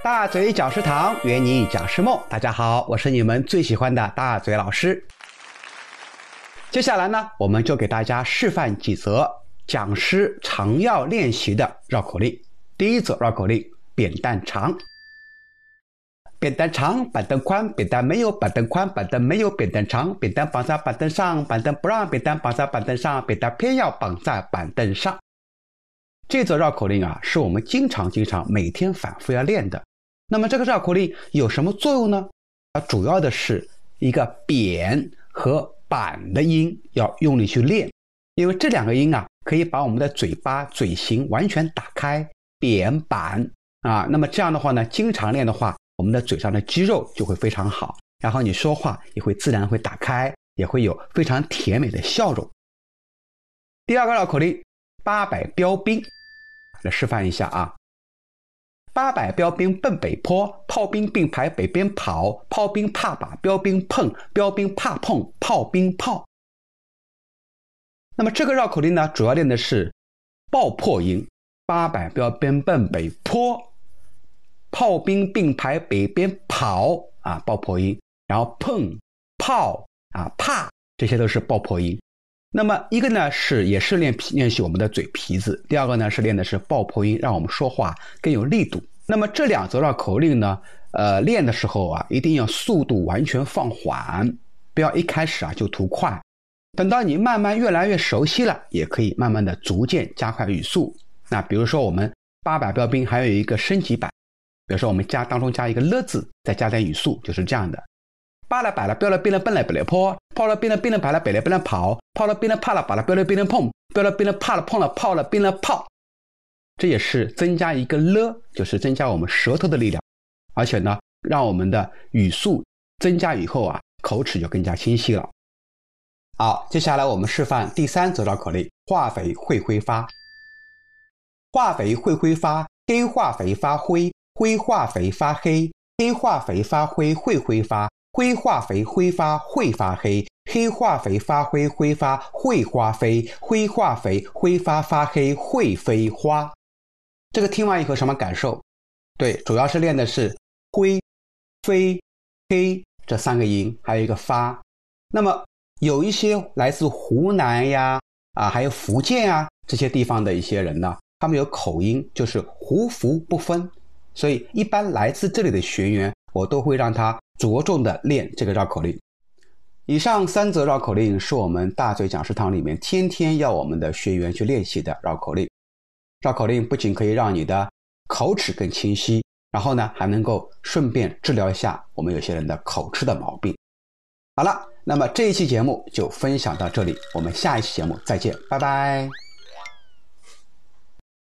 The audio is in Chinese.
大嘴讲师堂，圆你讲师梦。大家好，我是你们最喜欢的大嘴老师。接下来呢，我们就给大家示范几则讲师常要练习的绕口令。第一则绕口令：扁担长。扁担长，板凳宽，扁担没有板凳宽，板凳没有扁担长，扁担绑在板凳上，板凳不让扁担绑在板凳上，扁担偏要绑在板凳上。这则绕口令啊，是我们经常、经常每天反复要练的。那么这个绕口令有什么作用呢？它主要的是一个扁和板的音要用力去练，因为这两个音啊，可以把我们的嘴巴嘴型完全打开。扁板啊，那么这样的话呢，经常练的话。我们的嘴上的肌肉就会非常好，然后你说话也会自然会打开，也会有非常甜美的笑容。第二个绕口令：八百标兵，来示范一下啊！八百标兵奔北坡，炮兵并排北边跑，炮兵怕把标兵碰，标兵怕碰炮兵炮。那么这个绕口令呢，主要练的是爆破音：八百标兵奔北坡。炮兵并排北边跑啊，爆破音，然后碰炮啊，怕，这些都是爆破音。那么一个呢是也是练皮练习我们的嘴皮子，第二个呢是练的是爆破音，让我们说话更有力度。那么这两则绕口令呢，呃，练的时候啊，一定要速度完全放缓，不要一开始啊就图快。等到你慢慢越来越熟悉了，也可以慢慢的逐渐加快语速。那比如说我们八百标兵还有一个升级版。比如说，我们加当中加一个了字，再加点语速，就是这样的：扒了摆了，标了兵了，奔了北了坡，炮了兵了，兵了排了，北了兵了跑，炮了兵了，怕了，把了，标了兵了碰，标了兵了，怕了，碰了，炮了兵了炮。这也是增加一个了，就是增加我们舌头的力量，而且呢，让我们的语速增加以后啊，口齿就更加清晰了。好，接下来我们示范第三则绕口令：化肥会挥发，化肥会挥发，黑化肥发灰。灰化肥发黑，黑化肥发灰会挥发，灰化肥挥发会发黑，黑化肥发灰挥发会花飞，灰化肥挥发发黑会飞花。这个听完以后什么感受？对，主要是练的是灰、飞、黑这三个音，还有一个发。那么有一些来自湖南呀啊，还有福建啊这些地方的一些人呢，他们有口音，就是胡福不分。所以，一般来自这里的学员，我都会让他着重的练这个绕口令。以上三则绕口令是我们大嘴讲师堂里面天天要我们的学员去练习的绕口令。绕口令不仅可以让你的口齿更清晰，然后呢，还能够顺便治疗一下我们有些人的口吃的毛病。好了，那么这一期节目就分享到这里，我们下一期节目再见，拜拜。